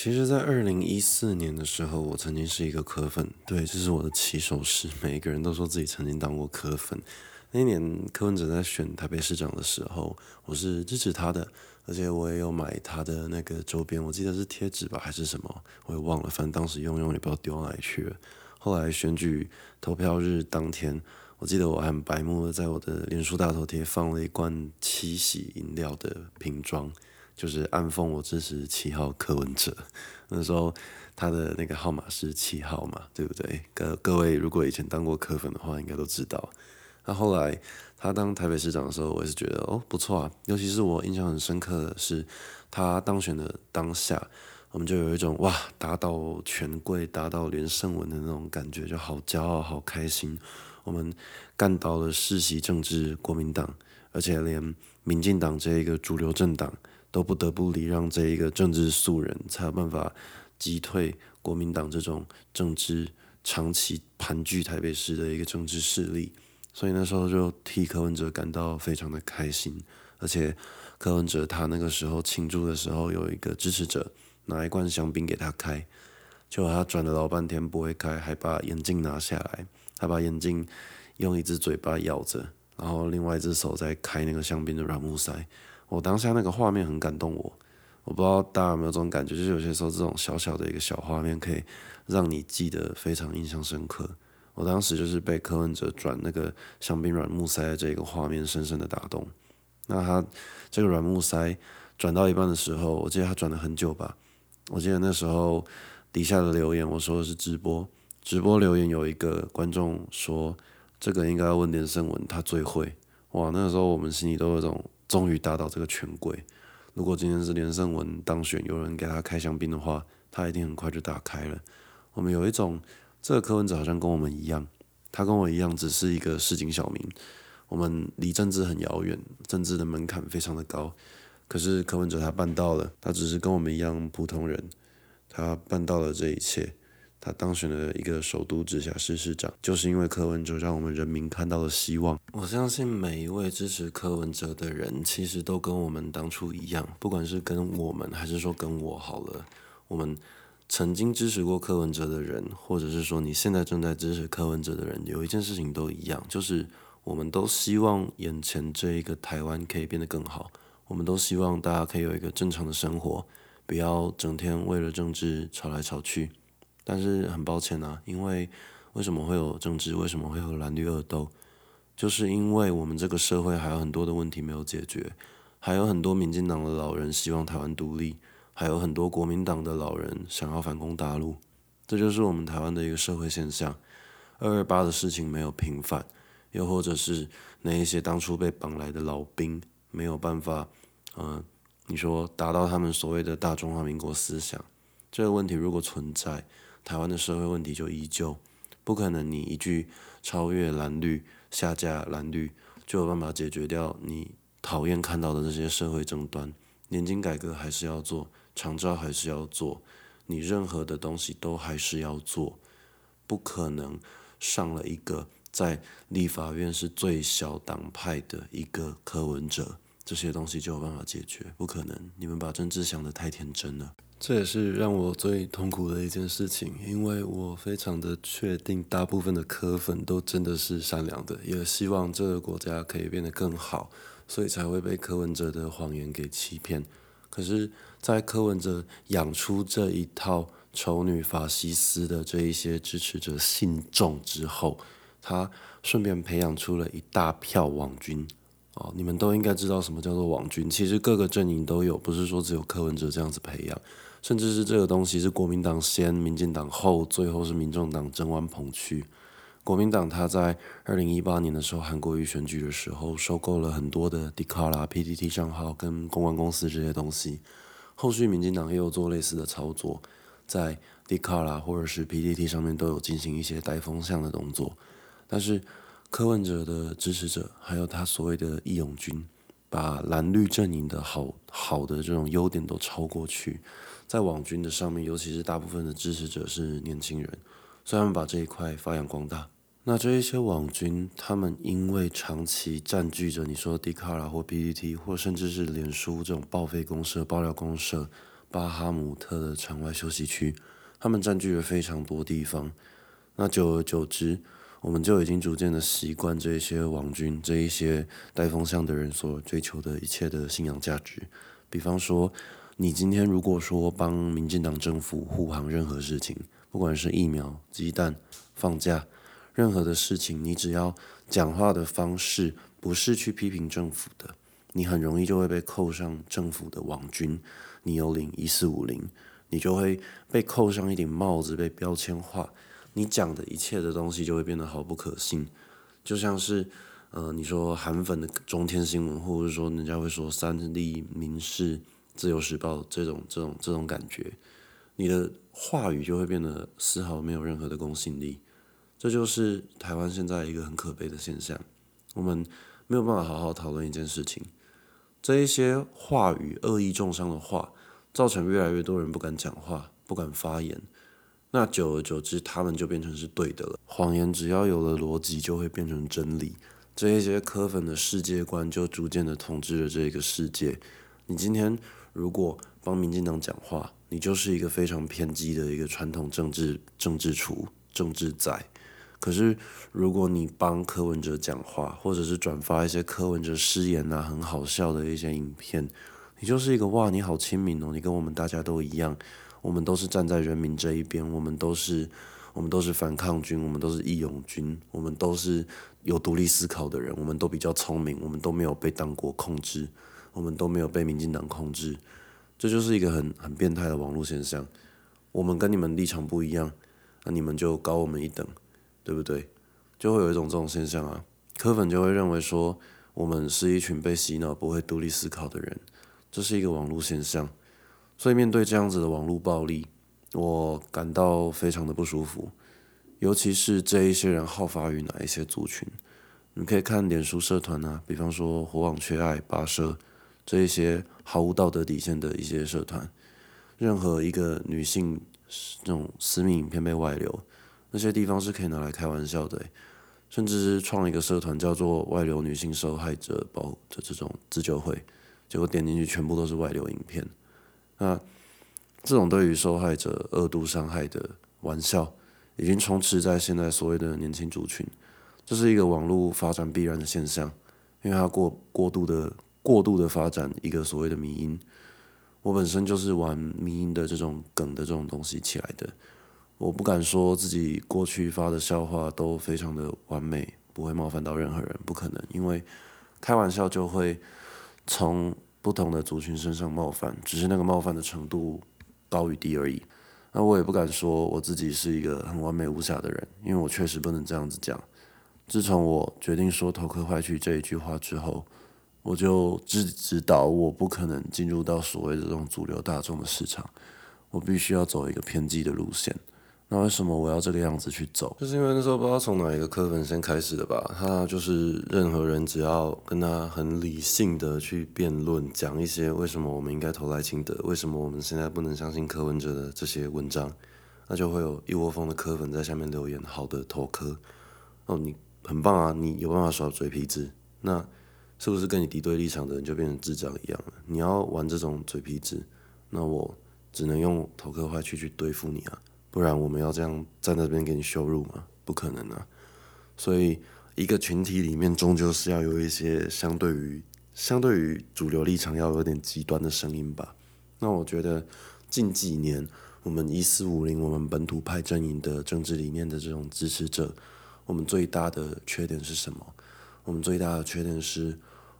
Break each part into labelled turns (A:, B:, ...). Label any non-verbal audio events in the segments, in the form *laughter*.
A: 其实，在二零一四年的时候，我曾经是一个科粉，对，这是我的起手式。*laughs* 每一个人都说自己曾经当过科粉。那一年柯文哲在选台北市长的时候，我是支持他的，而且我也有买他的那个周边，我记得是贴纸吧，还是什么，我也忘了。反正当时用用也不知道丢哪里去了。后来选举投票日当天，我记得我很白目的在我的脸书大头贴放了一罐七喜饮料的瓶装。就是暗讽我支持七号柯文哲，那时候他的那个号码是七号嘛，对不对？各各位如果以前当过柯粉的话，应该都知道。那后来他当台北市长的时候，我也是觉得哦不错啊，尤其是我印象很深刻的是他当选的当下，我们就有一种哇打倒权贵、打倒连胜文的那种感觉，就好骄傲、好开心。我们干倒了世袭政治国民党，而且连民进党这一个主流政党。都不得不礼让这一个政治素人，才有办法击退国民党这种政治长期盘踞台北市的一个政治势力。所以那时候就替柯文哲感到非常的开心，而且柯文哲他那个时候庆祝的时候，有一个支持者拿一罐香槟给他开，结果他转了老半天不会开，还把眼镜拿下来，他把眼镜用一只嘴巴咬着，然后另外一只手在开那个香槟的软木塞。我当下那个画面很感动我，我不知道大家有没有这种感觉，就是有些时候这种小小的一个小画面可以让你记得非常印象深刻。我当时就是被柯文哲转那个香槟软木塞的这个画面深深的打动。那他这个软木塞转到一半的时候，我记得他转了很久吧。我记得那时候底下的留言，我说的是直播，直播留言有一个观众说，这个应该要问连胜文，他最会。哇，那个时候我们心里都有种。终于打倒这个权贵。如果今天是连胜文当选，有人给他开香槟的话，他一定很快就打开了。我们有一种，这个柯文哲好像跟我们一样，他跟我一样，只是一个市井小民。我们离政治很遥远，政治的门槛非常的高。可是柯文哲他办到了，他只是跟我们一样普通人，他办到了这一切。他当选了一个首都直辖市市长，就是因为柯文哲让我们人民看到了希望。我相信每一位支持柯文哲的人，其实都跟我们当初一样，不管是跟我们，还是说跟我好了，我们曾经支持过柯文哲的人，或者是说你现在正在支持柯文哲的人，有一件事情都一样，就是我们都希望眼前这一个台湾可以变得更好，我们都希望大家可以有一个正常的生活，不要整天为了政治吵来吵去。但是很抱歉啊，因为为什么会有政治？为什么会有蓝绿恶斗？就是因为我们这个社会还有很多的问题没有解决，还有很多民进党的老人希望台湾独立，还有很多国民党的老人想要反攻大陆，这就是我们台湾的一个社会现象。二二八的事情没有平反，又或者是那一些当初被绑来的老兵没有办法，嗯，你说达到他们所谓的大中华民国思想，这个问题如果存在。台湾的社会问题就依旧，不可能你一句超越蓝绿、下架蓝绿就有办法解决掉你讨厌看到的这些社会争端。年金改革还是要做，长照还是要做，你任何的东西都还是要做，不可能上了一个在立法院是最小党派的一个柯文哲，这些东西就有办法解决，不可能。你们把政治想得太天真了。这也是让我最痛苦的一件事情，因为我非常的确定，大部分的科粉都真的是善良的，也希望这个国家可以变得更好，所以才会被柯文哲的谎言给欺骗。可是，在柯文哲养出这一套丑女法西斯的这一些支持者信众之后，他顺便培养出了一大票网军。哦，你们都应该知道什么叫做网军，其实各个阵营都有，不是说只有柯文哲这样子培养。甚至是这个东西是国民党先，民进党后，最后是民众党争完捧去。国民党他在二零一八年的时候，韩国瑜选举的时候，收购了很多的 d 卡啦、PTT 账号跟公关公司这些东西。后续民进党也有做类似的操作，在 d 卡啦或者是 PTT 上面都有进行一些带风向的动作。但是柯文哲的支持者，还有他所谓的义勇军，把蓝绿阵营的好好的这种优点都超过去。在网军的上面，尤其是大部分的支持者是年轻人，所以他们把这一块发扬光大。那这一些网军，他们因为长期占据着你说 d 卡拉或 PPT，或甚至是脸书这种报废公社、爆料公社，巴哈姆特的场外休息区，他们占据了非常多地方。那久而久之，我们就已经逐渐的习惯这一些网军、这一些带风向的人所追求的一切的信仰价值。比方说，你今天如果说帮民进党政府护航任何事情，不管是疫苗、鸡蛋、放假，任何的事情，你只要讲话的方式不是去批评政府的，你很容易就会被扣上政府的网军。你有领一四五零，你就会被扣上一顶帽子，被标签化。你讲的一切的东西就会变得毫不可信，就像是，呃，你说韩粉的中天新闻，或者说人家会说三立、民视、自由时报这种、这种、这种感觉，你的话语就会变得丝毫没有任何的公信力。这就是台湾现在一个很可悲的现象，我们没有办法好好讨论一件事情，这一些话语恶意重伤的话，造成越来越多人不敢讲话，不敢发言。那久而久之，他们就变成是对的了。谎言只要有了逻辑，就会变成真理。这一些科粉的世界观就逐渐的统治了这个世界。你今天如果帮民进党讲话，你就是一个非常偏激的一个传统政治政治厨政治仔。可是如果你帮柯文哲讲话，或者是转发一些柯文哲失言啊很好笑的一些影片，你就是一个哇你好亲民哦，你跟我们大家都一样。我们都是站在人民这一边，我们都是，我们都是反抗军，我们都是义勇军，我们都是有独立思考的人，我们都比较聪明，我们都没有被党国控制，我们都没有被民进党控制，这就是一个很很变态的网络现象。我们跟你们立场不一样，那你们就高我们一等，对不对？就会有一种这种现象啊，科粉就会认为说，我们是一群被洗脑、不会独立思考的人，这是一个网络现象。所以面对这样子的网络暴力，我感到非常的不舒服。尤其是这一些人好发于哪一些族群？你可以看脸书社团啊，比方说“火网缺爱”“八社”这一些毫无道德底线的一些社团。任何一个女性这种私密影片被外流，那些地方是可以拿来开玩笑的。甚至是创一个社团叫做“外流女性受害者保护”的这种自救会，结果点进去全部都是外流影片。那这种对于受害者恶度伤害的玩笑，已经充斥在现在所谓的年轻族群，这是一个网络发展必然的现象，因为它过过度的过度的发展一个所谓的迷音，我本身就是玩迷音的这种梗的这种东西起来的，我不敢说自己过去发的笑话都非常的完美，不会冒犯到任何人，不可能，因为开玩笑就会从。不同的族群身上冒犯，只是那个冒犯的程度高与低而已。那我也不敢说我自己是一个很完美无瑕的人，因为我确实不能这样子讲。自从我决定说“头壳坏去”这一句话之后，我就自知道我不可能进入到所谓的这种主流大众的市场，我必须要走一个偏激的路线。那为什么我要这个样子去走？就是因为那时候不知道从哪一个科粉先开始的吧。他就是任何人只要跟他很理性的去辩论，讲一些为什么我们应该投赖清德，为什么我们现在不能相信柯文哲的这些文章，那就会有一窝蜂的科粉在下面留言。好的，投科哦，你很棒啊，你有办法耍嘴皮子。那是不是跟你敌对立场的人就变成智障一样了？你要玩这种嘴皮子，那我只能用投柯坏去去对付你啊。不然我们要这样在那边给你羞辱吗？不可能啊！所以一个群体里面终究是要有一些相对于相对于主流立场要有点极端的声音吧。那我觉得近几年我们一四五零我们本土派阵营的政治理念的这种支持者，我们最大的缺点是什么？我们最大的缺点是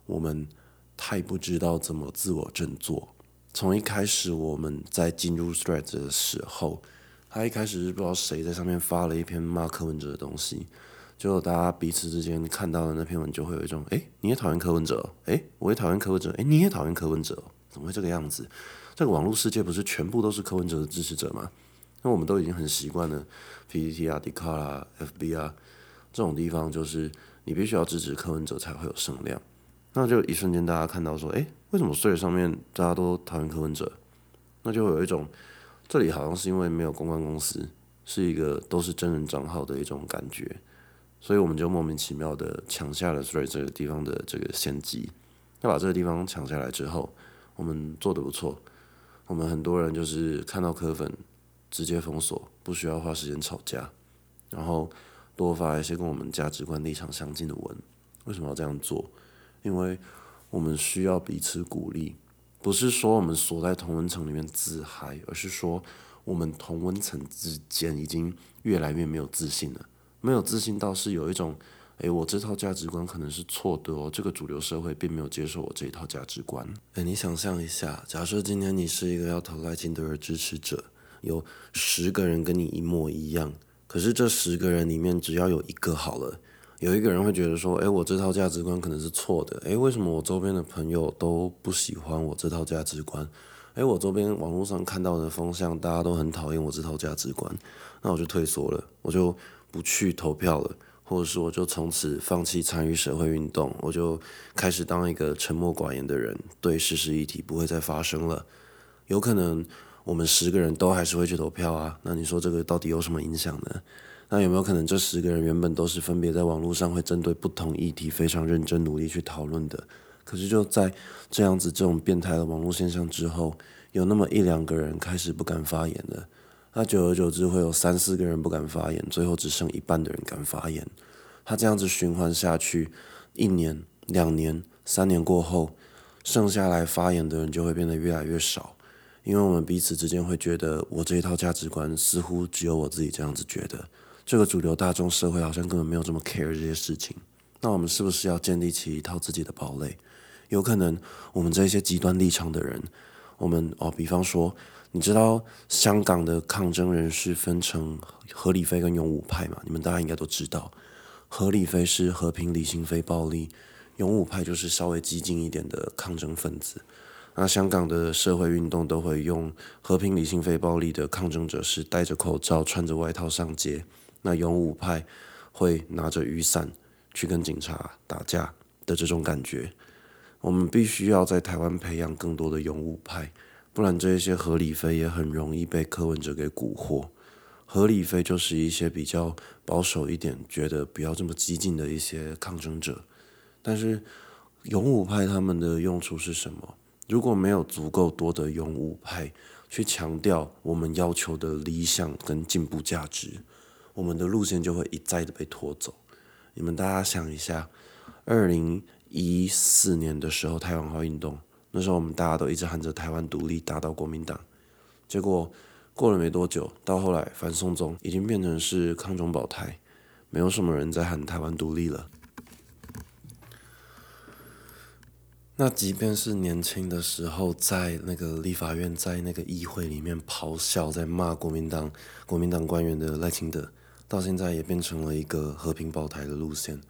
A: 我们太不知道怎么自我振作。从一开始我们在进入 Strat 的时候。他一开始是不知道谁在上面发了一篇骂柯文哲的东西，就大家彼此之间看到的那篇文就会有一种，哎，你也讨厌柯文哲，哎，我也讨厌柯文哲，哎，你也讨厌柯文哲，怎么会这个样子？这个网络世界不是全部都是柯文哲的支持者吗？那我们都已经很习惯了，PPT 啊、d 卡啦、FB 啊这种地方，就是你必须要支持柯文哲才会有声量，那就一瞬间大家看到说，哎，为什么睡上面大家都讨厌柯文哲？那就会有一种。这里好像是因为没有公关公司，是一个都是真人账号的一种感觉，所以我们就莫名其妙的抢下了 Thread 这个地方的这个先机。那把这个地方抢下来之后，我们做的不错。我们很多人就是看到科粉直接封锁，不需要花时间吵架，然后多发一些跟我们价值观立场相近的文。为什么要这样做？因为我们需要彼此鼓励，不是说我们锁在同温层里面自嗨，而是说我们同温层之间已经越来越没有自信了，没有自信到是有一种。诶，我这套价值观可能是错的哦。这个主流社会并没有接受我这一套价值观。诶，你想象一下，假设今天你是一个要投赖清德的支持者，有十个人跟你一模一样，可是这十个人里面只要有一个好了，有一个人会觉得说，诶，我这套价值观可能是错的。诶，为什么我周边的朋友都不喜欢我这套价值观？诶，我周边网络上看到的风向，大家都很讨厌我这套价值观，那我就退缩了，我就不去投票了。或者是我就从此放弃参与社会运动，我就开始当一个沉默寡言的人，对事实议题不会再发生了。有可能我们十个人都还是会去投票啊，那你说这个到底有什么影响呢？那有没有可能这十个人原本都是分别在网络上会针对不同议题非常认真努力去讨论的？可是就在这样子这种变态的网络现象之后，有那么一两个人开始不敢发言了。那久而久之，会有三四个人不敢发言，最后只剩一半的人敢发言。他这样子循环下去，一年、两年、三年过后，剩下来发言的人就会变得越来越少，因为我们彼此之间会觉得，我这一套价值观似乎只有我自己这样子觉得，这个主流大众社会好像根本没有这么 care 这些事情。那我们是不是要建立起一套自己的堡垒？有可能我们这些极端立场的人，我们哦，比方说。你知道香港的抗争人士分成合理非跟勇武派嘛？你们大家应该都知道，合理非是和平、理性、非暴力，勇武派就是稍微激进一点的抗争分子。那香港的社会运动都会用和平、理性、非暴力的抗争者是戴着口罩、穿着外套上街，那勇武派会拿着雨伞去跟警察打架的这种感觉。我们必须要在台湾培养更多的勇武派。不然，这一些合理非也很容易被柯文哲给蛊惑。合理非就是一些比较保守一点，觉得不要这么激进的一些抗争者。但是，勇武派他们的用处是什么？如果没有足够多的勇武派去强调我们要求的理想跟进步价值，我们的路线就会一再的被拖走。你们大家想一下，二零一四年的时候，太阳花运动。那时候我们大家都一直喊着台湾独立，打倒国民党。结果过了没多久，到后来反送中已经变成是抗中保台，没有什么人在喊台湾独立了。那即便是年轻的时候，在那个立法院，在那个议会里面咆哮，在骂国民党、国民党官员的赖清德，到现在也变成了一个和平保台的路线。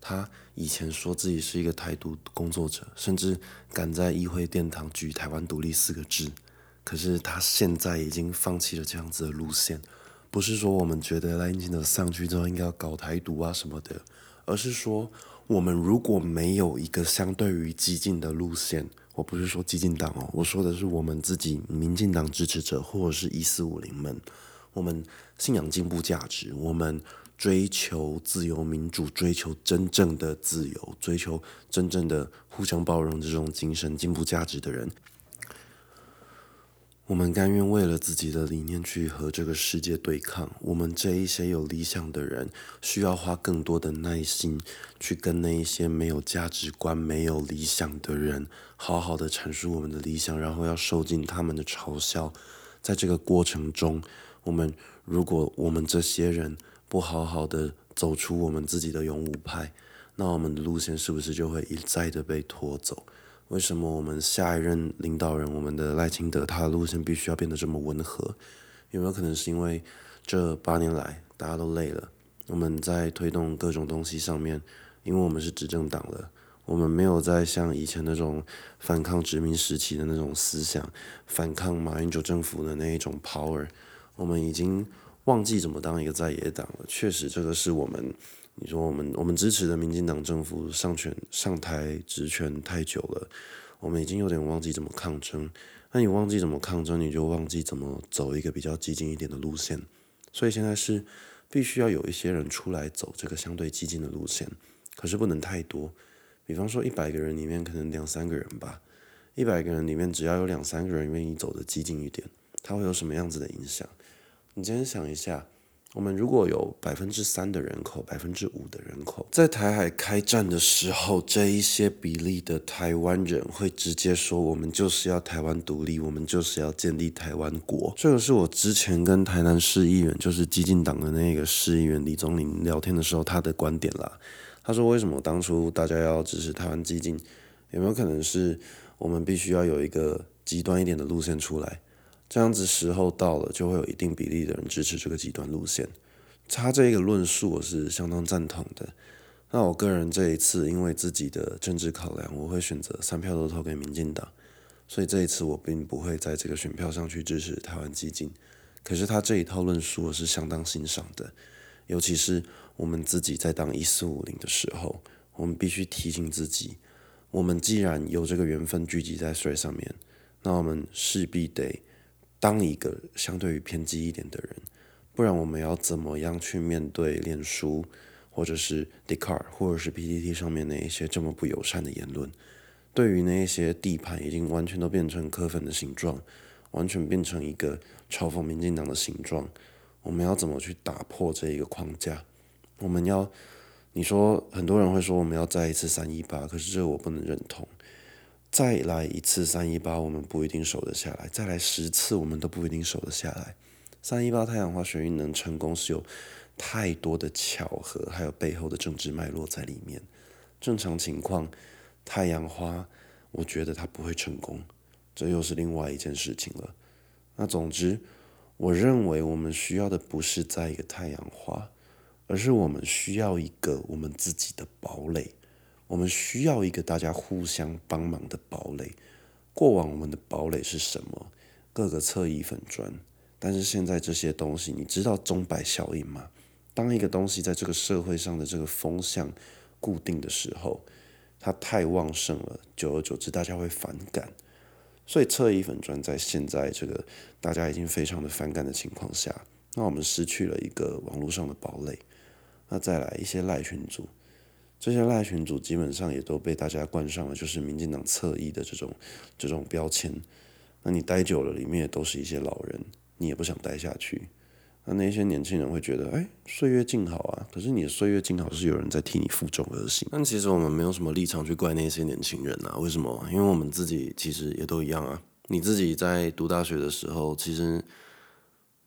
A: 他以前说自己是一个台独工作者，甚至敢在议会殿堂举“台湾独立”四个字。可是他现在已经放弃了这样子的路线，不是说我们觉得赖清德上去之后应该要搞台独啊什么的，而是说我们如果没有一个相对于激进的路线，我不是说激进党哦，我说的是我们自己民进党支持者或者是一四五零们，我们信仰进步价值，我们。追求自由民主，追求真正的自由，追求真正的互相包容这种精神进步价值的人，我们甘愿为了自己的理念去和这个世界对抗。我们这一些有理想的人，需要花更多的耐心去跟那一些没有价值观、没有理想的人，好好的阐述我们的理想，然后要受尽他们的嘲笑。在这个过程中，我们如果我们这些人，不好好的走出我们自己的勇武派，那我们的路线是不是就会一再的被拖走？为什么我们下一任领导人，我们的赖清德，他的路线必须要变得这么温和？有没有可能是因为这八年来大家都累了？我们在推动各种东西上面，因为我们是执政党了，我们没有再像以前那种反抗殖民时期的那种思想，反抗马英九政府的那一种 power，我们已经。忘记怎么当一个在野党了，确实这个是我们，你说我们我们支持的民进党政府上权上台执权太久了，我们已经有点忘记怎么抗争。那你忘记怎么抗争，你就忘记怎么走一个比较激进一点的路线。所以现在是必须要有一些人出来走这个相对激进的路线，可是不能太多。比方说一百个人里面可能两三个人吧，一百个人里面只要有两三个人愿意走的激进一点，他会有什么样子的影响？你今天想一下。我们如果有百分之三的人口，百分之五的人口，在台海开战的时候，这一些比例的台湾人会直接说：“我们就是要台湾独立，我们就是要建立台湾国。”这个是我之前跟台南市议员，就是激进党的那个市议员李宗林聊天的时候，他的观点啦。他说：“为什么当初大家要支持台湾激进？有没有可能是我们必须要有一个极端一点的路线出来？”这样子时候到了，就会有一定比例的人支持这个极端路线。他这个论述我是相当赞同的。那我个人这一次因为自己的政治考量，我会选择三票都投给民进党。所以这一次我并不会在这个选票上去支持台湾激进。可是他这一套论述我是相当欣赏的，尤其是我们自己在当一四五零的时候，我们必须提醒自己，我们既然有这个缘分聚集在水上面，那我们势必得。当一个相对于偏激一点的人，不然我们要怎么样去面对脸书或者是 d e c a r t 或者是 PPT 上面那一些这么不友善的言论？对于那一些地盘已经完全都变成柯粉的形状，完全变成一个嘲讽民进党的形状，我们要怎么去打破这一个框架？我们要你说很多人会说我们要再一次三一八，可是这我不能认同。再来一次三一八，我们不一定守得下来；再来十次，我们都不一定守得下来。三一八太阳花学运能成功，是有太多的巧合，还有背后的政治脉络在里面。正常情况，太阳花，我觉得它不会成功，这又是另外一件事情了。那总之，我认为我们需要的不是在一个太阳花，而是我们需要一个我们自己的堡垒。我们需要一个大家互相帮忙的堡垒。过往我们的堡垒是什么？各个侧翼粉砖。但是现在这些东西，你知道钟摆效应吗？当一个东西在这个社会上的这个风向固定的时候，它太旺盛了，久而久之大家会反感。所以侧翼粉砖在现在这个大家已经非常的反感的情况下，那我们失去了一个网络上的堡垒。那再来一些赖群组。这些赖群主基本上也都被大家冠上了就是民进党侧翼的这种这种标签，那你待久了，里面也都是一些老人，你也不想待下去。那那些年轻人会觉得，哎，岁月静好啊。可是你的岁月静好是有人在替你负重而行。但其实我们没有什么立场去怪那些年轻人啊。为什么？因为我们自己其实也都一样啊。你自己在读大学的时候，其实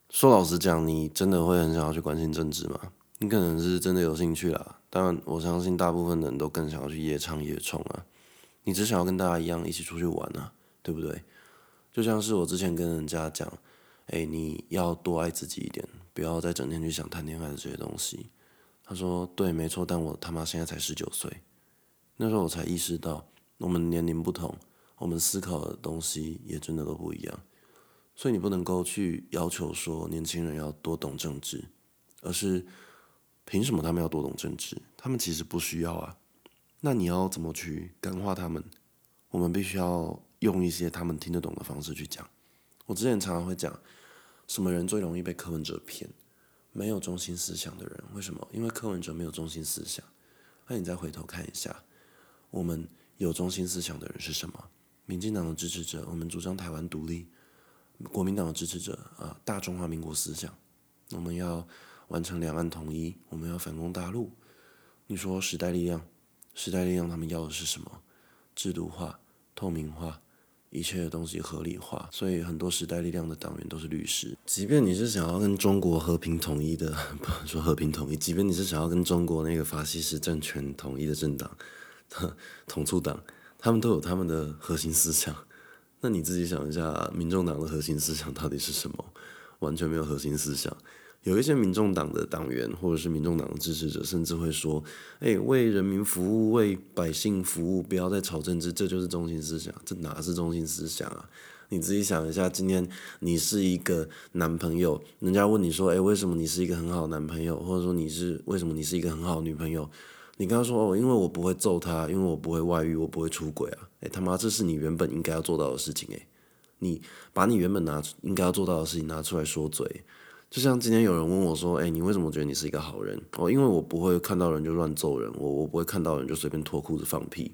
A: 说老实讲，你真的会很想要去关心政治吗？你可能是真的有兴趣啦。当然，我相信大部分人都更想要去夜唱夜冲啊！你只想要跟大家一样一起出去玩啊，对不对？就像是我之前跟人家讲，哎，你要多爱自己一点，不要再整天去想谈恋爱的这些东西。他说对，没错，但我他妈现在才十九岁，那时候我才意识到，我们年龄不同，我们思考的东西也真的都不一样。所以你不能够去要求说年轻人要多懂政治，而是。凭什么他们要多懂政治？他们其实不需要啊。那你要怎么去感化他们？我们必须要用一些他们听得懂的方式去讲。我之前常常会讲，什么人最容易被柯文哲骗？没有中心思想的人。为什么？因为柯文哲没有中心思想。那你再回头看一下，我们有中心思想的人是什么？民进党的支持者，我们主张台湾独立；国民党的支持者，啊，大中华民国思想，我们要。完成两岸统一，我们要反攻大陆。你说时代力量，时代力量他们要的是什么？制度化、透明化，一切的东西合理化。所以很多时代力量的党员都是律师。即便你是想要跟中国和平统一的，不 *laughs* 能说和平统一。即便你是想要跟中国那个法西斯政权统一的政党，*laughs* 统促党，他们都有他们的核心思想。那你自己想一下，民众党的核心思想到底是什么？完全没有核心思想。有一些民众党的党员或者是民众党的支持者，甚至会说：“哎，为人民服务，为百姓服务，不要再炒政治，这就是中心思想。”这哪是中心思想啊？你自己想一下，今天你是一个男朋友，人家问你说：“哎，为什么你是一个很好的男朋友？”或者说你是为什么你是一个很好的女朋友？你跟他说：“哦，因为我不会揍他，因为我不会外遇，我不会出轨啊！”哎，他妈，这是你原本应该要做到的事情哎，你把你原本拿出应该要做到的事情拿出来说嘴。就像今天有人问我说：“哎，你为什么觉得你是一个好人？”哦，因为我不会看到人就乱揍人，我我不会看到人就随便脱裤子放屁。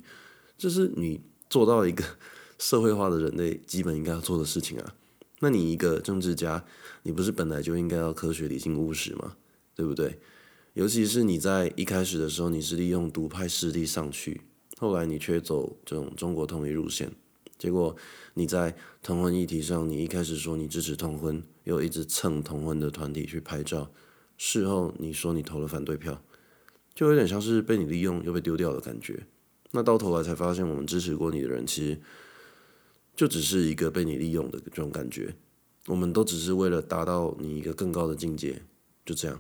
A: 就是你做到一个 *laughs* 社会化的人类基本应该要做的事情啊。那你一个政治家，你不是本来就应该要科学、理性、务实吗？对不对？尤其是你在一开始的时候，你是利用独派势力上去，后来你却走这种中国统一路线，结果你在同婚议题上，你一开始说你支持同婚，又一直蹭同婚的团体去拍照，事后你说你投了反对票，就有点像是被你利用又被丢掉的感觉。那到头来才发现，我们支持过你的人，其实。就只是一个被你利用的这种感觉，我们都只是为了达到你一个更高的境界，就这样。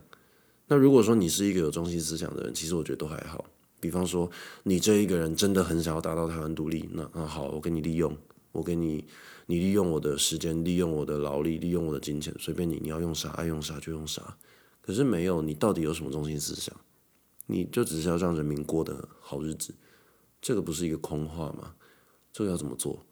A: 那如果说你是一个有中心思想的人，其实我觉得都还好。比方说，你这一个人真的很想要达到台湾独立，那那好，我给你利用，我给你，你利用我的时间，利用我的劳力，利用我的金钱，随便你，你要用啥爱用啥就用啥。可是没有，你到底有什么中心思想？你就只是要让人民过得好日子，这个不是一个空话吗？这个要怎么做？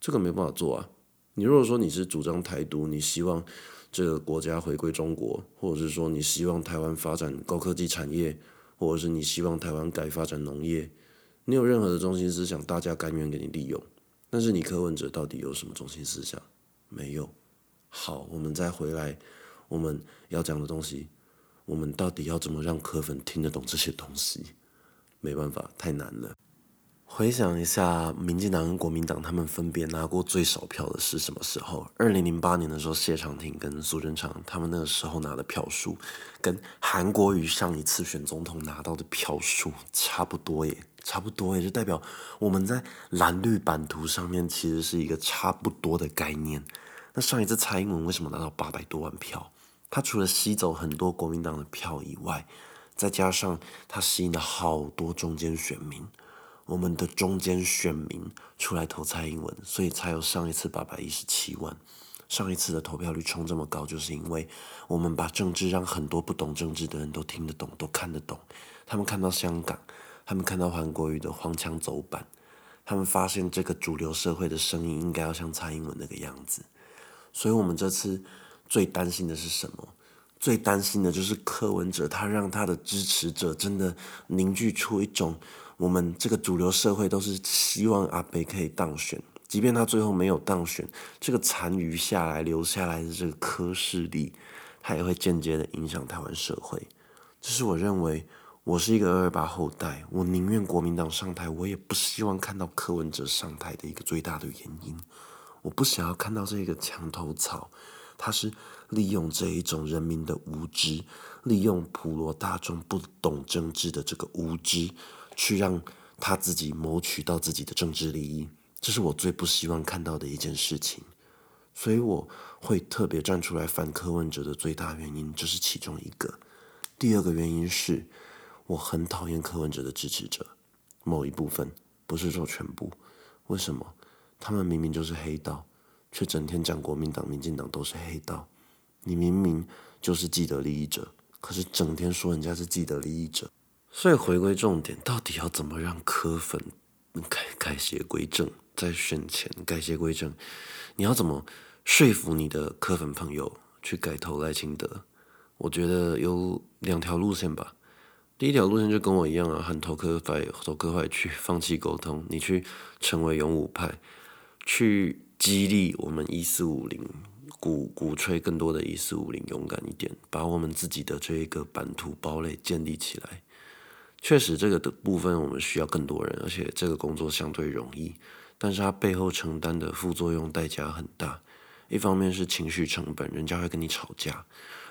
A: 这个没办法做啊！你如果说你是主张台独，你希望这个国家回归中国，或者是说你希望台湾发展高科技产业，或者是你希望台湾改发展农业，你有任何的中心思想，大家甘愿给你利用。但是你柯文哲到底有什么中心思想？没有。好，我们再回来我们要讲的东西，我们到底要怎么让柯粉听得懂这些东西？没办法，太难了。回想一下，民进党跟国民党他们分别拿过最少票的是什么时候？二零零八年的时候，谢长廷跟苏贞昌他们那个时候拿的票数，跟韩国瑜上一次选总统拿到的票数差不多耶，差不多耶，就代表我们在蓝绿版图上面其实是一个差不多的概念。那上一次蔡英文为什么拿到八百多万票？他除了吸走很多国民党的票以外，再加上他吸引了好多中间选民。我们的中间选民出来投蔡英文，所以才有上一次八百一十七万。上一次的投票率冲这么高，就是因为我们把政治让很多不懂政治的人都听得懂，都看得懂。他们看到香港，他们看到韩国瑜的荒腔走板，他们发现这个主流社会的声音应该要像蔡英文那个样子。所以我们这次最担心的是什么？最担心的就是柯文哲，他让他的支持者真的凝聚出一种。我们这个主流社会都是希望阿北可以当选，即便他最后没有当选，这个残余下来留下来的这个科势力，他也会间接的影响台湾社会。这是我认为，我是一个二二八后代，我宁愿国民党上台，我也不希望看到柯文哲上台的一个最大的原因。我不想要看到这个墙头草，他是利用这一种人民的无知，利用普罗大众不懂政治的这个无知。去让他自己谋取到自己的政治利益，这是我最不希望看到的一件事情，所以我会特别站出来反柯文哲的最大原因，这是其中一个。第二个原因是，我很讨厌柯文哲的支持者，某一部分，不是说全部。为什么？他们明明就是黑道，却整天讲国民党、民进党都是黑道。你明明就是既得利益者，可是整天说人家是既得利益者。所以回归重点，到底要怎么让科粉改改邪归正，在选前改邪归正？你要怎么说服你的科粉朋友去改投赖清德？我觉得有两条路线吧。第一条路线就跟我一样啊，喊投科派投科派去放弃沟通，你去成为勇武派，去激励我们一四五零，鼓鼓吹更多的一四五零勇敢一点，把我们自己的这一个版图堡垒建立起来。确实，这个的部分我们需要更多人，而且这个工作相对容易，但是它背后承担的副作用代价很大。一方面是情绪成本，人家会跟你吵架；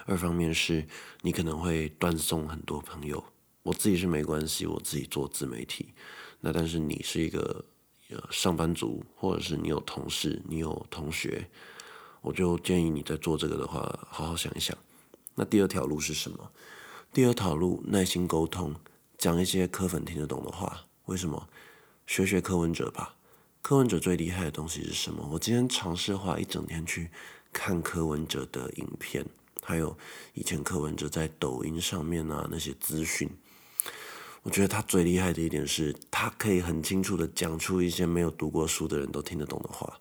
A: 二方面是你可能会断送很多朋友。我自己是没关系，我自己做自媒体。那但是你是一个呃上班族，或者是你有同事、你有同学，我就建议你在做这个的话，好好想一想。那第二条路是什么？第二条路，耐心沟通。讲一些柯粉听得懂的话，为什么？学学柯文哲吧。柯文哲最厉害的东西是什么？我今天尝试花一整天去看柯文哲的影片，还有以前柯文哲在抖音上面啊那些资讯。我觉得他最厉害的一点是，他可以很清楚的讲出一些没有读过书的人都听得懂的话。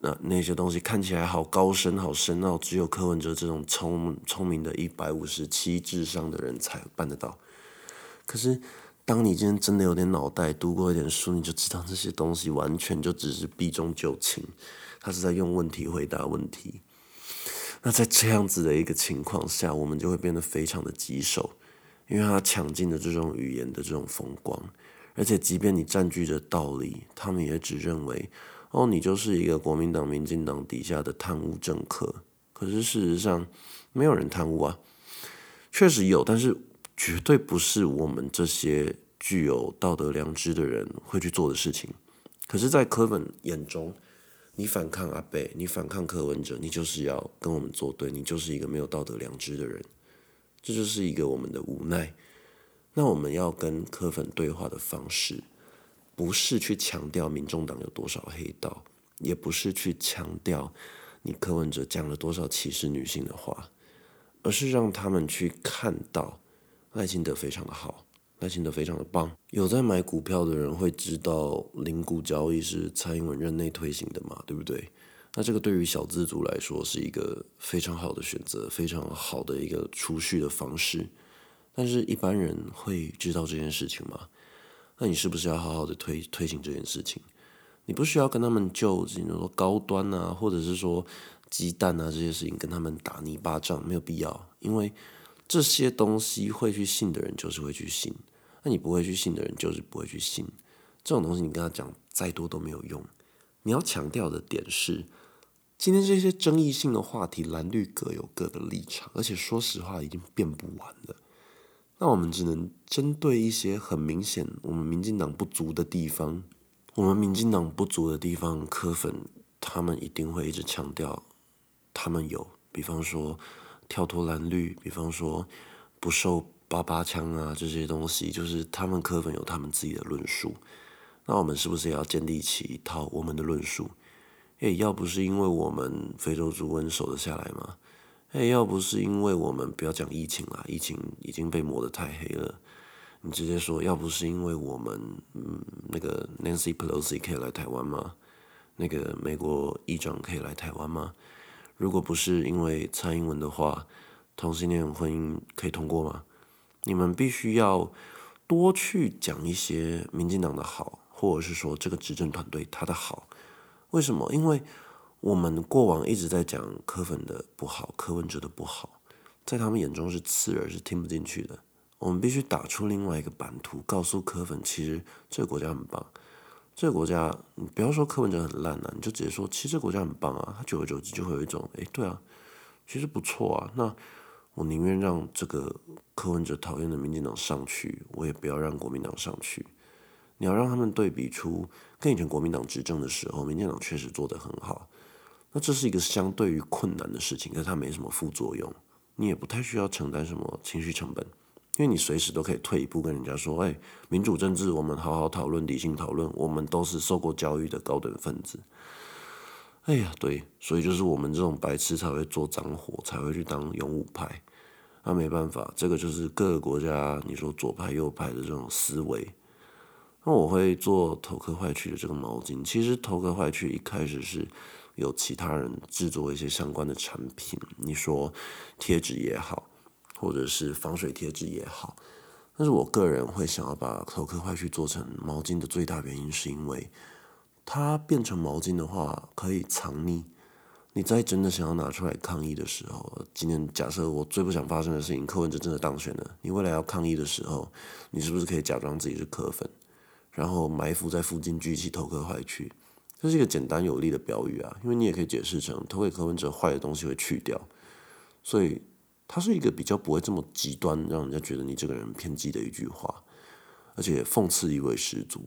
A: 那那些东西看起来好高深、好深奥，只有柯文哲这种聪聪明的一百五十七智商的人才办得到。可是，当你今天真的有点脑袋，读过一点书，你就知道这些东西完全就只是避重就轻，他是在用问题回答问题。那在这样子的一个情况下，我们就会变得非常的棘手，因为他抢尽了这种语言的这种风光，而且即便你占据着道理，他们也只认为，哦，你就是一个国民党、民进党底下的贪污政客。可是事实上，没有人贪污啊，确实有，但是。绝对不是我们这些具有道德良知的人会去做的事情。可是，在柯粉眼中，你反抗阿贝，你反抗柯文哲，你就是要跟我们作对，你就是一个没有道德良知的人。这就是一个我们的无奈。那我们要跟柯粉对话的方式，不是去强调民众党有多少黑道，也不是去强调你柯文哲讲了多少歧视女性的话，而是让他们去看到。赖清德非常的好，赖清德非常的棒。有在买股票的人会知道，零股交易是蔡英文任内推行的嘛，对不对？那这个对于小资族来说是一个非常好的选择，非常好的一个储蓄的方式。但是，一般人会知道这件事情吗？那你是不是要好好的推推行这件事情？你不需要跟他们就，比如说高端啊，或者是说鸡蛋啊这些事情跟他们打泥巴仗，没有必要，因为。这些东西会去信的人就是会去信，那你不会去信的人就是不会去信。这种东西你跟他讲再多都没有用。你要强调的点是，今天这些争议性的话题，蓝绿各有各的立场，而且说实话已经变不完了。那我们只能针对一些很明显我们民进党不足的地方，我们民进党不足的地方，科粉他们一定会一直强调，他们有，比方说。跳脱蓝绿，比方说不受八八枪啊这些东西，就是他们科粉有他们自己的论述。那我们是不是也要建立起一套我们的论述？诶，要不是因为我们非洲猪瘟守得下来吗？诶，要不是因为我们不要讲疫情啦，疫情已经被抹得太黑了。你直接说，要不是因为我们，嗯，那个 Nancy Pelosi 可以来台湾吗？那个美国议长可以来台湾吗？如果不是因为蔡英文的话，同性恋婚姻可以通过吗？你们必须要多去讲一些民进党的好，或者是说这个执政团队他的好。为什么？因为我们过往一直在讲柯粉的不好，柯文哲的不好，在他们眼中是刺耳，是听不进去的。我们必须打出另外一个版图，告诉柯粉，其实这个国家很棒。这个国家，你不要说柯文哲很烂啊，你就直接说，其实这个国家很棒啊。他久而久之就会有一种，哎，对啊，其实不错啊。那我宁愿让这个柯文哲讨厌的民进党上去，我也不要让国民党上去。你要让他们对比出跟以前国民党执政的时候，民进党确实做得很好。那这是一个相对于困难的事情，可是它没什么副作用，你也不太需要承担什么情绪成本。因为你随时都可以退一步跟人家说：“哎，民主政治，我们好好讨论，理性讨论。我们都是受过教育的高等分子。”哎呀，对，所以就是我们这种白痴才会做脏活，才会去当勇武派。那没办法，这个就是各个国家你说左派右派的这种思维。那我会做头壳坏去的这个毛巾。其实头壳坏去一开始是有其他人制作一些相关的产品，你说贴纸也好。或者是防水贴纸也好，但是我个人会想要把头壳坏去做成毛巾的最大原因，是因为它变成毛巾的话可以藏匿。你在真的想要拿出来抗议的时候，今天假设我最不想发生的事情，柯文哲真的当选了，你未来要抗议的时候，你是不是可以假装自己是柯粉，然后埋伏在附近举起头壳坏去？这是一个简单有力的标语啊，因为你也可以解释成投给柯文哲坏的东西会去掉，所以。它是一个比较不会这么极端，让人家觉得你这个人偏激的一句话，而且讽刺意味十足，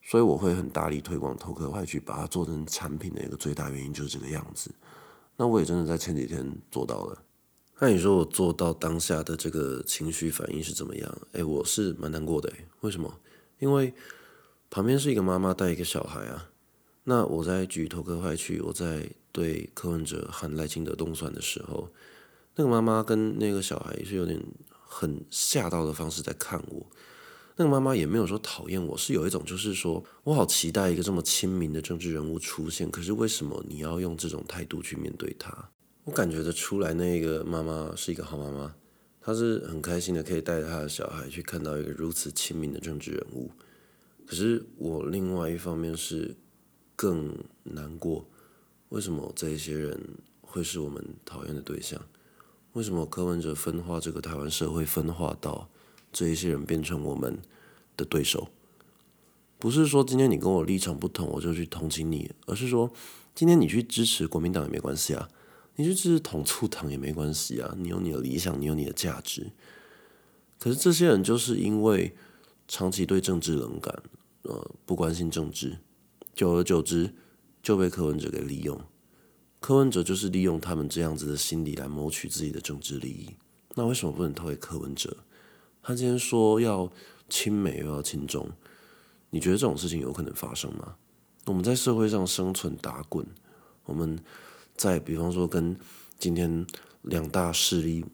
A: 所以我会很大力推广头壳坏去把它做成产品的一个最大原因就是这个样子。那我也真的在前几天做到了。那你说我做到当下的这个情绪反应是怎么样？诶，我是蛮难过的。为什么？因为旁边是一个妈妈带一个小孩啊。那我在举头壳坏去，我在对柯文哲喊赖清德动算的时候。那个妈妈跟那个小孩是有点很吓到的方式在看我，那个妈妈也没有说讨厌我，是有一种就是说我好期待一个这么亲民的政治人物出现，可是为什么你要用这种态度去面对他？我感觉得出来，那个妈妈是一个好妈妈，她是很开心的可以带着她的小孩去看到一个如此亲民的政治人物。可是我另外一方面是更难过，为什么这些人会是我们讨厌的对象？为什么柯文哲分化这个台湾社会，分化到这一些人变成我们的对手？不是说今天你跟我立场不同，我就去同情你，而是说今天你去支持国民党也没关系啊，你去支持统促党也没关系啊，你有你的理想，你有你的价值。可是这些人就是因为长期对政治冷感，呃，不关心政治，久而久之就被柯文哲给利用。柯文哲就是利用他们这样子的心理来谋取自己的政治利益。那为什么不能投给柯文哲？他今天说要亲美又要亲中，你觉得这种事情有可能发生吗？我们在社会上生存打滚，我们在比方说跟今天两大势力，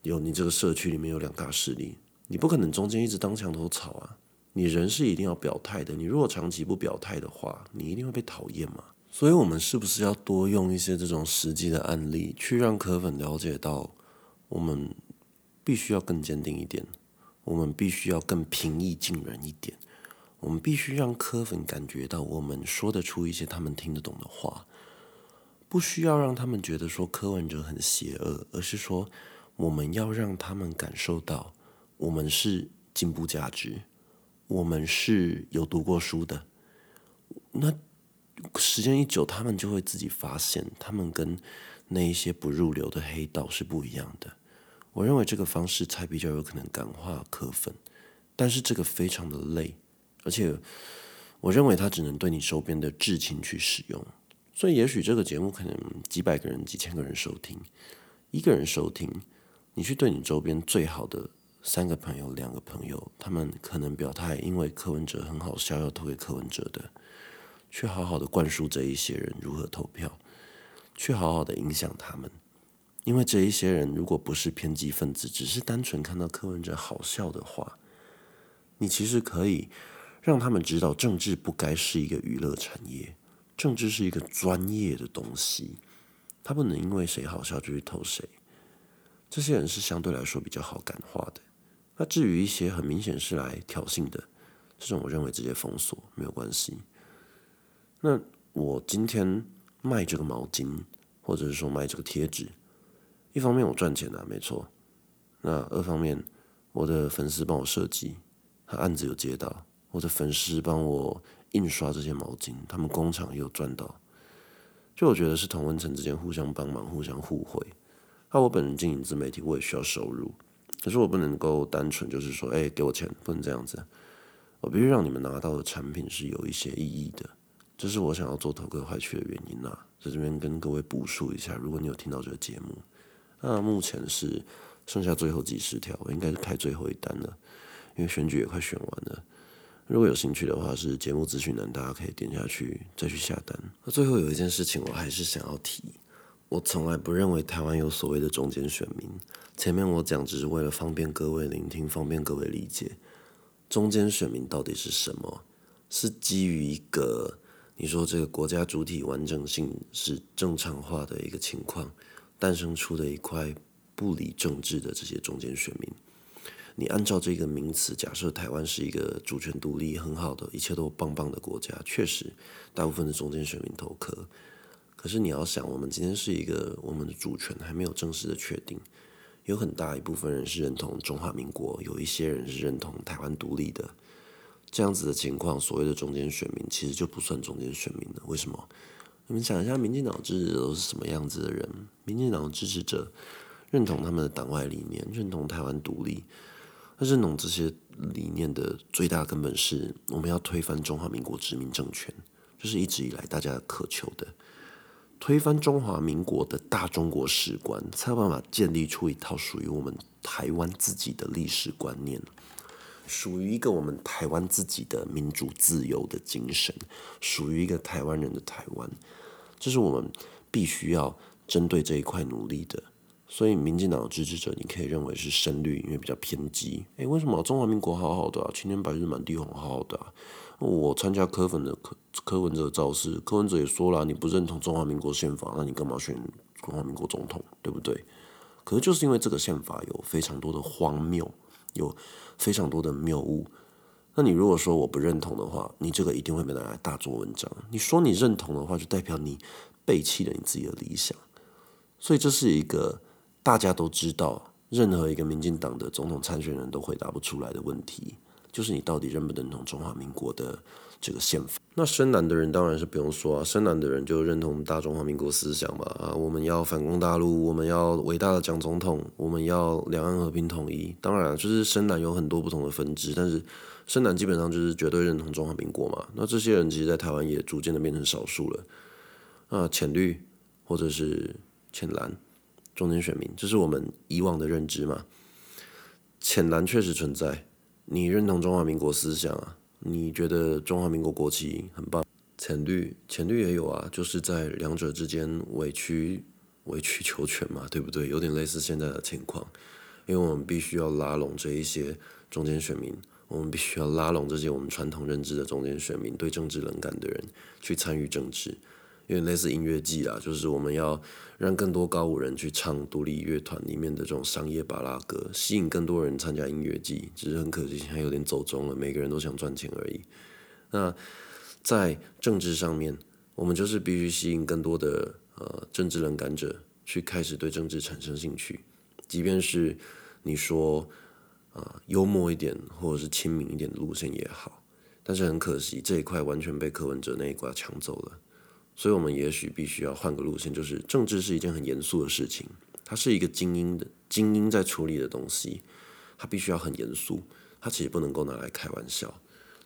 A: 有你这个社区里面有两大势力，你不可能中间一直当墙头草啊！你人是一定要表态的，你如果长期不表态的话，你一定会被讨厌嘛。所以，我们是不是要多用一些这种实际的案例，去让科粉了解到，我们必须要更坚定一点，我们必须要更平易近人一点，我们必须让科粉感觉到我们说得出一些他们听得懂的话，不需要让他们觉得说柯文哲很邪恶，而是说我们要让他们感受到，我们是进步价值，我们是有读过书的，那。时间一久，他们就会自己发现，他们跟那一些不入流的黑道是不一样的。我认为这个方式才比较有可能感化科粉，但是这个非常的累，而且我认为它只能对你周边的至亲去使用。所以，也许这个节目可能几百个人、几千个人收听，一个人收听，你去对你周边最好的三个朋友、两个朋友，他们可能表态，因为柯文哲很好笑，要投给柯文哲的。去好好的灌输这一些人如何投票，去好好的影响他们，因为这一些人如果不是偏激分子，只是单纯看到柯文哲好笑的话，你其实可以让他们知道，政治不该是一个娱乐产业，政治是一个专业的东西，他不能因为谁好笑就去投谁。这些人是相对来说比较好感化的。那至于一些很明显是来挑衅的，这种我认为直接封锁没有关系。那我今天卖这个毛巾，或者是说卖这个贴纸，一方面我赚钱啊，没错。那二方面，我的粉丝帮我设计，他案子有接到，我的粉丝帮我印刷这些毛巾，他们工厂也有赚到。就我觉得是同温层之间互相帮忙、互相互惠。那我本人经营自媒体，我也需要收入，可是我不能够单纯就是说，哎，给我钱，不能这样子。我必须让你们拿到的产品是有一些意义的。这是我想要做头壳坏去的原因呐，在这边跟各位补述一下。如果你有听到这个节目，那目前是剩下最后几十条，我应该是开最后一单了，因为选举也快选完了。如果有兴趣的话，是节目资讯栏，大家可以点下去再去下单。那最后有一件事情，我还是想要提，我从来不认为台湾有所谓的中间选民。前面我讲只是为了方便各位聆听，方便各位理解，中间选民到底是什么？是基于一个。你说这个国家主体完整性是正常化的一个情况，诞生出的一块不理政治的这些中间选民，你按照这个名词，假设台湾是一个主权独立很好的，一切都棒棒的国家，确实大部分的中间选民投科。可是你要想，我们今天是一个我们的主权还没有正式的确定，有很大一部分人是认同中华民国，有一些人是认同台湾独立的。这样子的情况，所谓的中间选民其实就不算中间选民了。为什么？你们想一下，民进党支持者都是什么样子的人？民进党支持者认同他们的党外理念，认同台湾独立。那认同这些理念的最大根本是，我们要推翻中华民国殖民政权，就是一直以来大家渴求的，推翻中华民国的大中国史观，才有办法建立出一套属于我们台湾自己的历史观念。属于一个我们台湾自己的民主自由的精神，属于一个台湾人的台湾，这是我们必须要针对这一块努力的。所以，民进党的支持者，你可以认为是深绿，因为比较偏激。诶，为什么中华民国好好的啊，青天白日满地红，好好的？我参加柯粉的柯柯文哲造势，柯文哲也说了，你不认同中华民国宪法，那你干嘛选中华民国总统？对不对？可是就是因为这个宪法有非常多的荒谬，有非常多的谬误。那你如果说我不认同的话，你这个一定会被拿来大做文章。你说你认同的话，就代表你背弃了你自己的理想。所以这是一个大家都知道，任何一个民进党的总统参选人都回答不出来的问题，就是你到底认不认同中华民国的这个宪法？那深蓝的人当然是不用说啊，深蓝的人就认同大中华民国思想嘛啊，我们要反攻大陆，我们要伟大的蒋总统，我们要两岸和平统一。当然，就是深蓝有很多不同的分支，但是。深蓝基本上就是绝对认同中华民国嘛，那这些人其实，在台湾也逐渐的变成少数了。那浅绿或者是浅蓝中间选民，这是我们以往的认知嘛。浅蓝确实存在，你认同中华民国思想啊？你觉得中华民国国旗很棒？浅绿浅绿也有啊，就是在两者之间委曲委曲求全嘛，对不对？有点类似现在的情况，因为我们必须要拉拢这一些中间选民。我们必须要拉拢这些我们传统认知的中间选民，对政治冷感的人去参与政治，有点类似音乐季啦，就是我们要让更多高五人去唱独立乐团里面的这种商业巴拉歌，吸引更多人参加音乐季。只是很可惜，现在有点走中了，每个人都想赚钱而已。那在政治上面，我们就是必须吸引更多的呃政治冷感者去开始对政治产生兴趣，即便是你说。啊，幽默一点或者是亲民一点的路线也好，但是很可惜这一块完全被柯文哲那一挂抢走了，所以我们也许必须要换个路线，就是政治是一件很严肃的事情，它是一个精英的精英在处理的东西，它必须要很严肃，它其实不能够拿来开玩笑。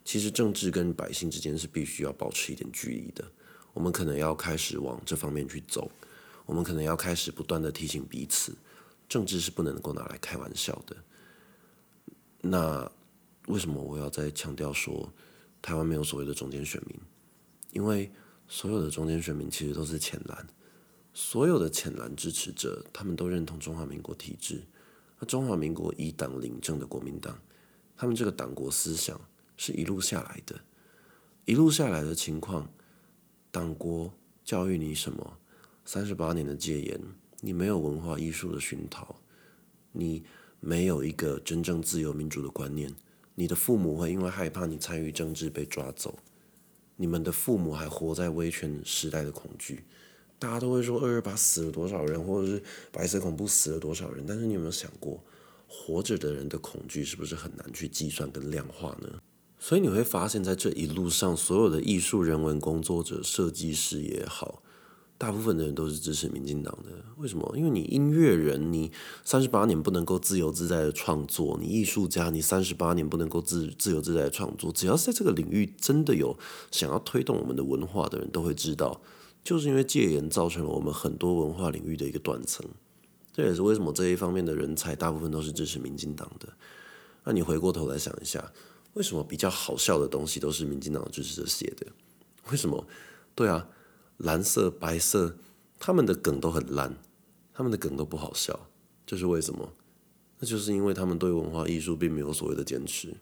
A: 其实政治跟百姓之间是必须要保持一点距离的，我们可能要开始往这方面去走，我们可能要开始不断的提醒彼此，政治是不能够拿来开玩笑的。那为什么我要再强调说台湾没有所谓的中间选民？因为所有的中间选民其实都是浅蓝，所有的浅蓝支持者，他们都认同中华民国体制。那中华民国以党领政的国民党，他们这个党国思想是一路下来的，一路下来的情况，党国教育你什么？三十八年的戒严，你没有文化艺术的熏陶，你。没有一个真正自由民主的观念，你的父母会因为害怕你参与政治被抓走，你们的父母还活在威权时代的恐惧。大家都会说二二八死了多少人，或者是白色恐怖死了多少人，但是你有没有想过，活着的人的恐惧是不是很难去计算跟量化呢？所以你会发现在这一路上，所有的艺术人文工作者、设计师也好。大部分的人都是支持民进党的，为什么？因为你音乐人，你三十八年不能够自由自在的创作；你艺术家，你三十八年不能够自自由自在的创作。只要是在这个领域真的有想要推动我们的文化的人，都会知道，就是因为戒严造成了我们很多文化领域的一个断层。这也是为什么这一方面的人才大部分都是支持民进党的。那你回过头来想一下，为什么比较好笑的东西都是民进党支持者写的？为什么？对啊。蓝色、白色，他们的梗都很烂，他们的梗都不好笑，这是为什么？那就是因为他们对文化艺术并没有所谓的坚持，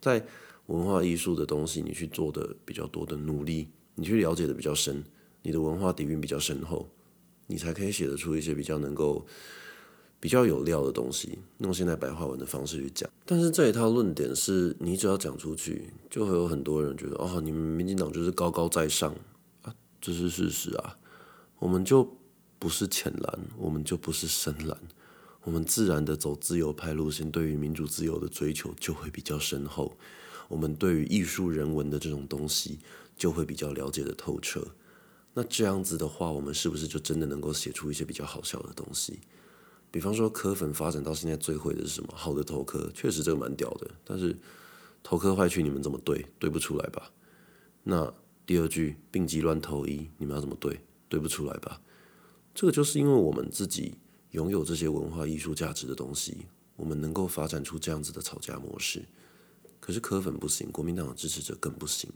A: 在文化艺术的东西，你去做的比较多的努力，你去了解的比较深，你的文化底蕴比较深厚，你才可以写得出一些比较能够比较有料的东西，用现在白话文的方式去讲。但是这一套论点是你只要讲出去，就会有很多人觉得哦，你们民进党就是高高在上。这是事实啊，我们就不是浅蓝，我们就不是深蓝，我们自然的走自由派路线，对于民主自由的追求就会比较深厚，我们对于艺术人文的这种东西就会比较了解的透彻。那这样子的话，我们是不是就真的能够写出一些比较好笑的东西？比方说，科粉发展到现在最会的是什么？好的头科，确实这个蛮屌的，但是头科坏去，你们怎么对？对不出来吧？那。第二句病急乱投医，你们要怎么对？对不出来吧？这个就是因为我们自己拥有这些文化艺术价值的东西，我们能够发展出这样子的吵架模式。可是科粉不行，国民党的支持者更不行。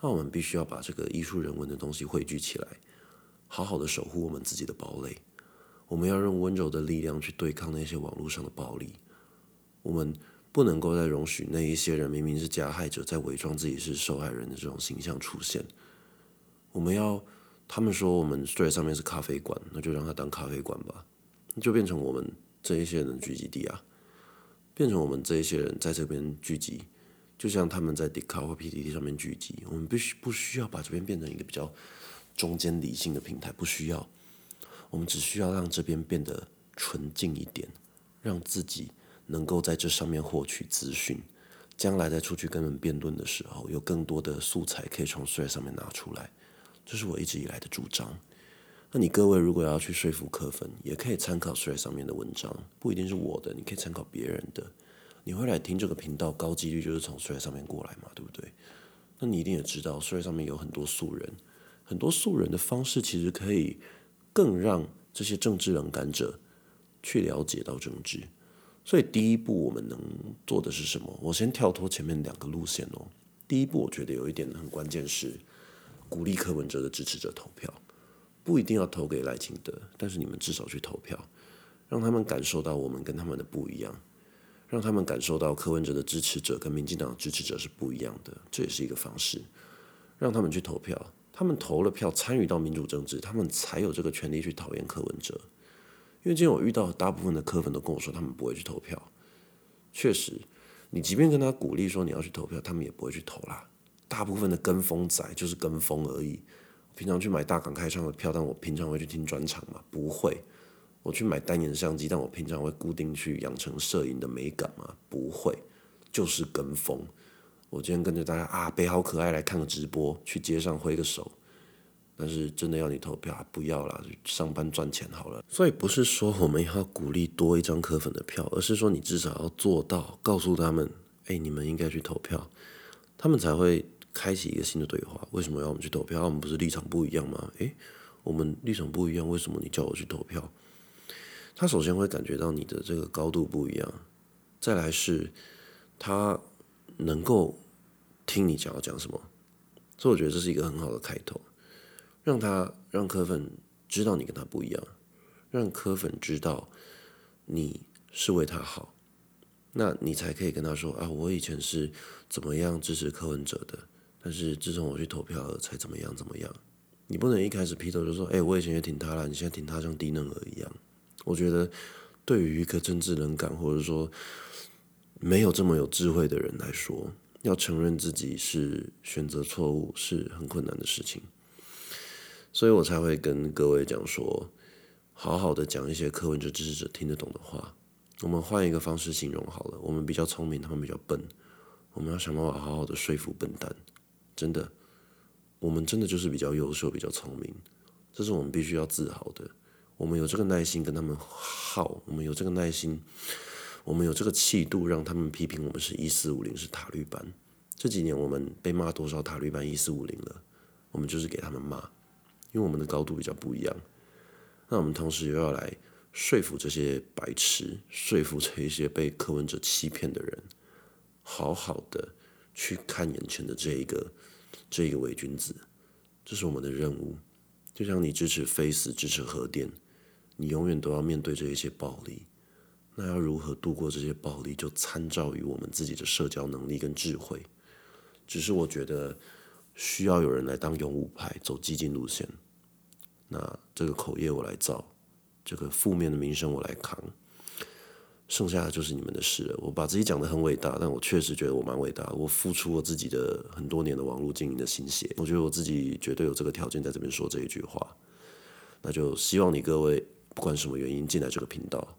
A: 那我们必须要把这个艺术人文的东西汇聚起来，好好的守护我们自己的堡垒。我们要用温柔的力量去对抗那些网络上的暴力。我们。不能够再容许那一些人明明是加害者，在伪装自己是受害人的这种形象出现。我们要他们说我们 Street 上面是咖啡馆，那就让他当咖啡馆吧。就变成我们这一些人的聚集地啊，变成我们这一些人在这边聚集，就像他们在 d 卡或 PPT 上面聚集，我们必须不需要把这边变成一个比较中间理性的平台，不需要，我们只需要让这边变得纯净一点，让自己能够在这上面获取资讯。将来在出去跟人辩论的时候，有更多的素材可以从书上面拿出来，这是我一直以来的主张。那你各位如果要去说服科粉，也可以参考书上面的文章，不一定是我的，你可以参考别人的。你会来听这个频道，高几率就是从书上面过来嘛，对不对？那你一定也知道，书上面有很多素人，很多素人的方式其实可以更让这些政治冷感者去了解到政治。所以第一步我们能做的是什么？我先跳脱前面两个路线哦。第一步我觉得有一点很关键是鼓励柯文哲的支持者投票，不一定要投给赖清德，但是你们至少去投票，让他们感受到我们跟他们的不一样，让他们感受到柯文哲的支持者跟民进党的支持者是不一样的，这也是一个方式，让他们去投票，他们投了票参与到民主政治，他们才有这个权利去讨厌柯文哲。因为今天我遇到大部分的科粉都跟我说，他们不会去投票。确实，你即便跟他鼓励说你要去投票，他们也不会去投啦。大部分的跟风仔就是跟风而已。平常去买大港开唱的票，但我平常会去听专场吗？不会。我去买单眼相机，但我平常会固定去养成摄影的美感吗？不会，就是跟风。我今天跟着大家啊，北好可爱，来看个直播，去街上挥个手。但是真的要你投票，不要啦，上班赚钱好了。所以不是说我们要鼓励多一张科粉的票，而是说你至少要做到，告诉他们，哎，你们应该去投票，他们才会开启一个新的对话。为什么要我们去投票？我们不是立场不一样吗？诶，我们立场不一样，为什么你叫我去投票？他首先会感觉到你的这个高度不一样，再来是，他能够听你想要讲什么。所以我觉得这是一个很好的开头。让他让柯粉知道你跟他不一样，让柯粉知道你是为他好，那你才可以跟他说啊，我以前是怎么样支持柯文哲的，但是自从我去投票了才怎么样怎么样。你不能一开始劈头就说，哎，我以前也挺他了，你现在挺他像低能儿一样。我觉得对于一个政治冷感或者说没有这么有智慧的人来说，要承认自己是选择错误是很困难的事情。所以我才会跟各位讲说，好好的讲一些课文者支持者听得懂的话。我们换一个方式形容好了，我们比较聪明，他们比较笨。我们要想办法好好的说服笨蛋。真的，我们真的就是比较优秀，比较聪明，这是我们必须要自豪的。我们有这个耐心跟他们耗，我们有这个耐心，我们有这个气度，让他们批评我们是一四五零是塔绿班。这几年我们被骂多少塔绿班一四五零了，我们就是给他们骂。因为我们的高度比较不一样，那我们同时又要来说服这些白痴，说服这一些被柯文哲欺骗的人，好好的去看眼前的这一个这一个伪君子，这是我们的任务。就像你支持非死，支持核电，你永远都要面对这一些暴力。那要如何度过这些暴力，就参照于我们自己的社交能力跟智慧。只是我觉得。需要有人来当勇武派，走激进路线。那这个口业我来造，这个负面的名声我来扛，剩下的就是你们的事了。我把自己讲的很伟大，但我确实觉得我蛮伟大。我付出了自己的很多年的网络经营的心血，我觉得我自己绝对有这个条件在这边说这一句话。那就希望你各位不管什么原因进来这个频道，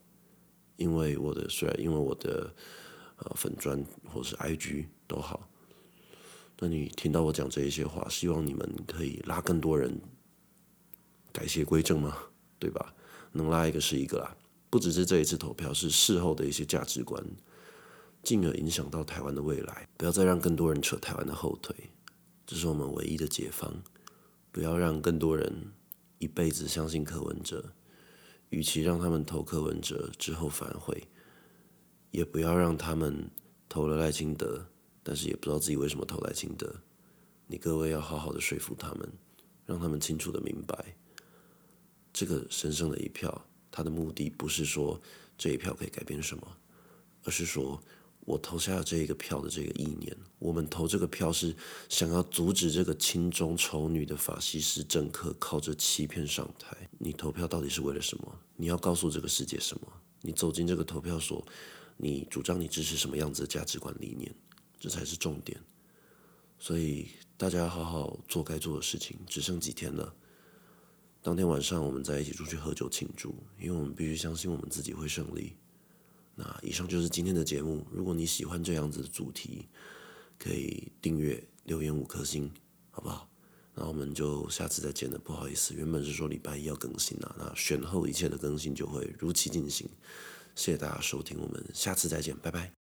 A: 因为我的虽然因为我的呃粉砖或是 IG 都好。那你听到我讲这一些话，希望你们可以拉更多人改邪归正吗？对吧？能拉一个是一个啦。不只是这一次投票，是事后的一些价值观，进而影响到台湾的未来。不要再让更多人扯台湾的后腿，这是我们唯一的解放。不要让更多人一辈子相信柯文哲，与其让他们投柯文哲之后反悔，也不要让他们投了赖清德。但是也不知道自己为什么投赖清德，你各位要好好的说服他们，让他们清楚的明白，这个神圣的一票，它的目的不是说这一票可以改变什么，而是说我投下这一个票的这个意念，我们投这个票是想要阻止这个亲中丑女的法西斯政客靠着欺骗上台。你投票到底是为了什么？你要告诉这个世界什么？你走进这个投票所，你主张你支持什么样子的价值观理念？这才是重点。所以大家好好做该做的事情，只剩几天了。当天晚上我们再一起出去喝酒庆祝，因为我们必须相信我们自己会胜利。那以上就是今天的节目。如果你喜欢这样子的主题，可以订阅、留言五颗星，好不好？那我们就下次再见了。不好意思，原本是说礼拜一要更新啊，那选后一切的更新就会如期进行。谢谢大家收听，我们下次再见，拜拜。